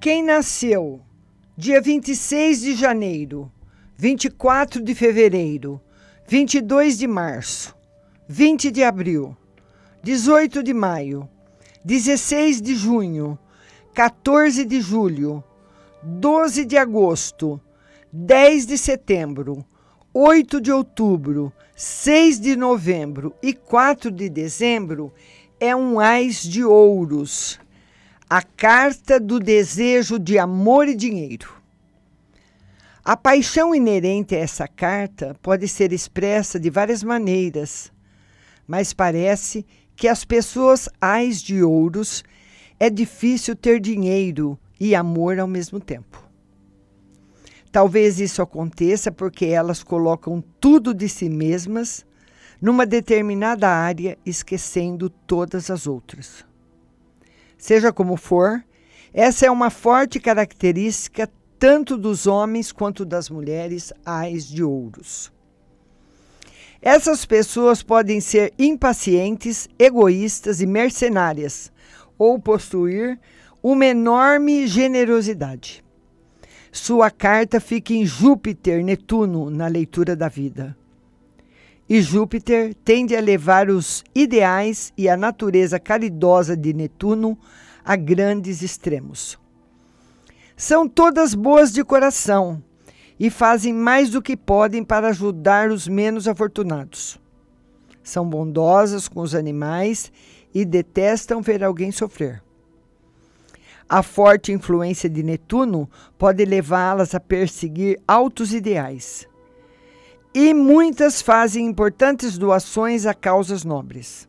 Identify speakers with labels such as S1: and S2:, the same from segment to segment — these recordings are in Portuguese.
S1: Quem nasceu? Dia 26 de janeiro, 24 de fevereiro, 22 de março, 20 de abril, 18 de maio, 16 de junho, 14 de julho, 12 de agosto, 10 de setembro, 8 de outubro, 6 de novembro e 4 de dezembro é um ás de ouros, a carta do desejo de amor e dinheiro. A paixão inerente a essa carta pode ser expressa de várias maneiras, mas parece que as pessoas ais de ouros é difícil ter dinheiro e amor ao mesmo tempo. Talvez isso aconteça porque elas colocam tudo de si mesmas numa determinada área, esquecendo todas as outras. Seja como for, essa é uma forte característica tanto dos homens quanto das mulheres ais de ouros. Essas pessoas podem ser impacientes, egoístas e mercenárias, ou possuir uma enorme generosidade. Sua carta fica em Júpiter, Netuno, na leitura da vida. E Júpiter tende a levar os ideais e a natureza caridosa de Netuno a grandes extremos. São todas boas de coração e fazem mais do que podem para ajudar os menos afortunados. São bondosas com os animais e detestam ver alguém sofrer. A forte influência de Netuno pode levá-las a perseguir altos ideais e muitas fazem importantes doações a causas nobres.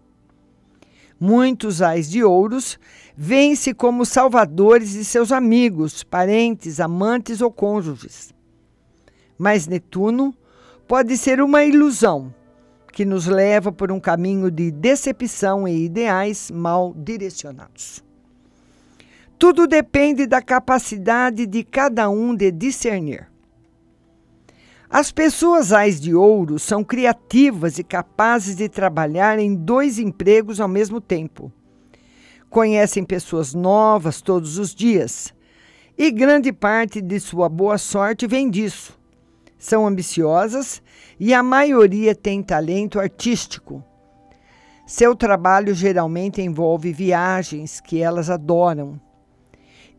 S1: Muitos ais de ouros veem-se como salvadores de seus amigos, parentes, amantes ou cônjuges. Mas Netuno pode ser uma ilusão que nos leva por um caminho de decepção e ideais mal direcionados. Tudo depende da capacidade de cada um de discernir. As pessoas ais de ouro são criativas e capazes de trabalhar em dois empregos ao mesmo tempo. Conhecem pessoas novas todos os dias e grande parte de sua boa sorte vem disso. São ambiciosas e a maioria tem talento artístico. Seu trabalho geralmente envolve viagens que elas adoram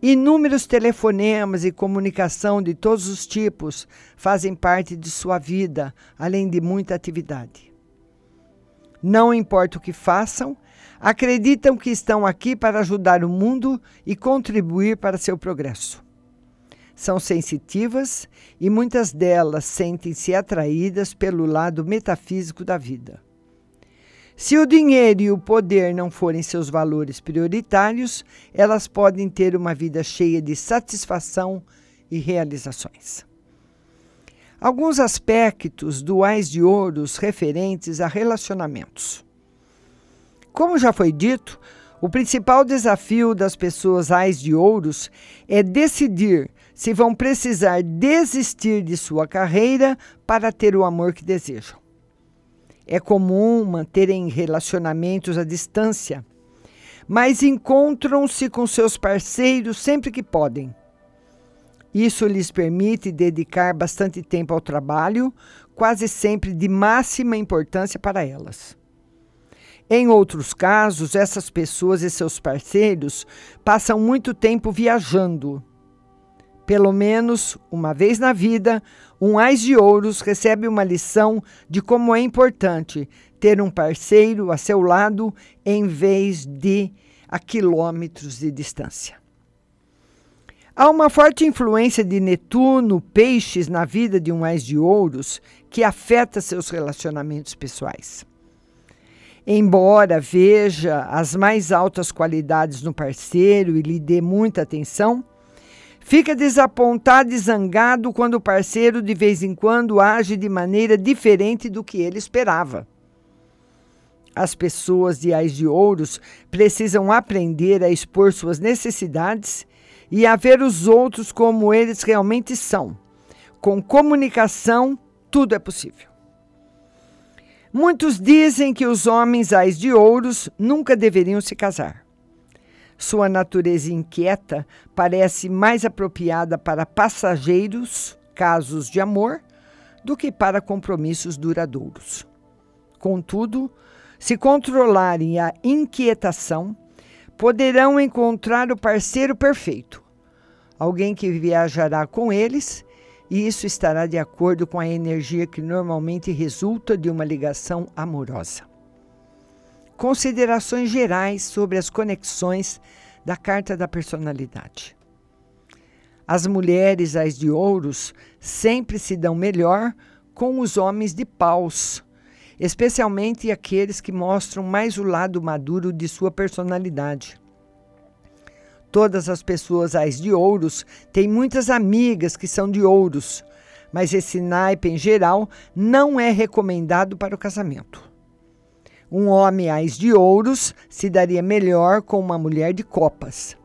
S1: Inúmeros telefonemas e comunicação de todos os tipos fazem parte de sua vida, além de muita atividade. Não importa o que façam, acreditam que estão aqui para ajudar o mundo e contribuir para seu progresso. São sensitivas e muitas delas sentem-se atraídas pelo lado metafísico da vida. Se o dinheiro e o poder não forem seus valores prioritários, elas podem ter uma vida cheia de satisfação e realizações. Alguns aspectos duais de ouros referentes a relacionamentos. Como já foi dito, o principal desafio das pessoas ais de ouros é decidir se vão precisar desistir de sua carreira para ter o amor que desejam. É comum manterem relacionamentos à distância, mas encontram-se com seus parceiros sempre que podem. Isso lhes permite dedicar bastante tempo ao trabalho, quase sempre de máxima importância para elas. Em outros casos, essas pessoas e seus parceiros passam muito tempo viajando. Pelo menos uma vez na vida, um Ais de Ouros recebe uma lição de como é importante ter um parceiro a seu lado em vez de a quilômetros de distância. Há uma forte influência de Netuno, peixes, na vida de um Ais de Ouros que afeta seus relacionamentos pessoais. Embora veja as mais altas qualidades no parceiro e lhe dê muita atenção, Fica desapontado e zangado quando o parceiro de vez em quando age de maneira diferente do que ele esperava. As pessoas de ais de ouros precisam aprender a expor suas necessidades e a ver os outros como eles realmente são. Com comunicação, tudo é possível. Muitos dizem que os homens ais de ouros nunca deveriam se casar. Sua natureza inquieta parece mais apropriada para passageiros, casos de amor, do que para compromissos duradouros. Contudo, se controlarem a inquietação, poderão encontrar o parceiro perfeito, alguém que viajará com eles, e isso estará de acordo com a energia que normalmente resulta de uma ligação amorosa. Considerações gerais sobre as conexões da carta da personalidade. As mulheres, as de ouros, sempre se dão melhor com os homens de paus especialmente aqueles que mostram mais o lado maduro de sua personalidade. Todas as pessoas as de ouros têm muitas amigas que são de ouros, mas esse naipe em geral não é recomendado para o casamento. Um homem ais de ouros se daria melhor com uma mulher de copas.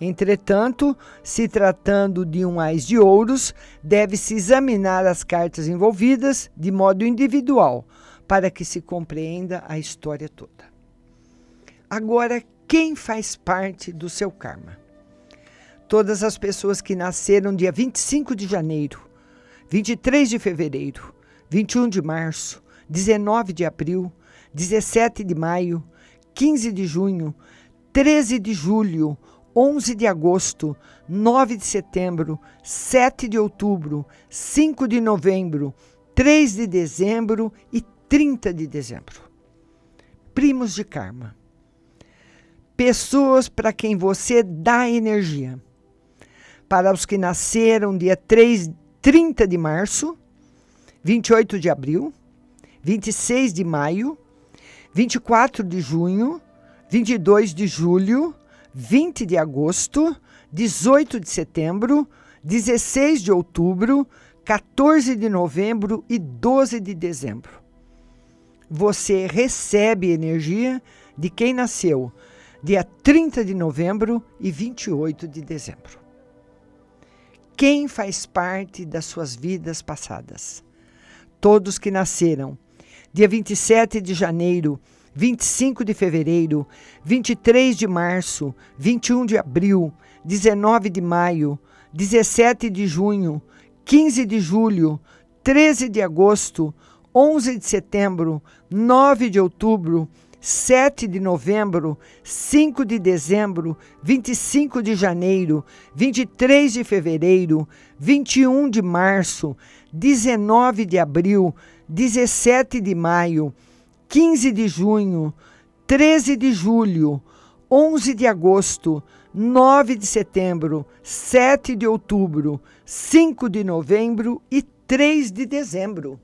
S1: Entretanto, se tratando de um ais de ouros, deve-se examinar as cartas envolvidas de modo individual, para que se compreenda a história toda. Agora, quem faz parte do seu karma? Todas as pessoas que nasceram dia 25 de janeiro, 23 de fevereiro, 21 de março, 19 de abril, 17 de maio, 15 de junho, 13 de julho, 11 de agosto, 9 de setembro, 7 de outubro, 5 de novembro, 3 de dezembro e 30 de dezembro. Primos de karma. Pessoas para quem você dá energia. Para os que nasceram dia 3, 30 de março, 28 de abril, 26 de maio, 24 de junho, 22 de julho, 20 de agosto, 18 de setembro, 16 de outubro, 14 de novembro e 12 de dezembro você recebe energia de quem nasceu dia 30 de novembro e 28 de dezembro. Quem faz parte das suas vidas passadas? Todos que nasceram dia 27 de janeiro, 25 de fevereiro, 23 de março, 21 de abril, 19 de maio, 17 de junho, 15 de julho, 13 de agosto, 11 de setembro, 9 de outubro, 7 de novembro, 5 de dezembro, 25 de janeiro, 23 de fevereiro, 21 de março, 19 de abril, 17 de maio, 15 de junho, 13 de julho, 11 de agosto, 9 de setembro, 7 de outubro, 5 de novembro e 3 de dezembro.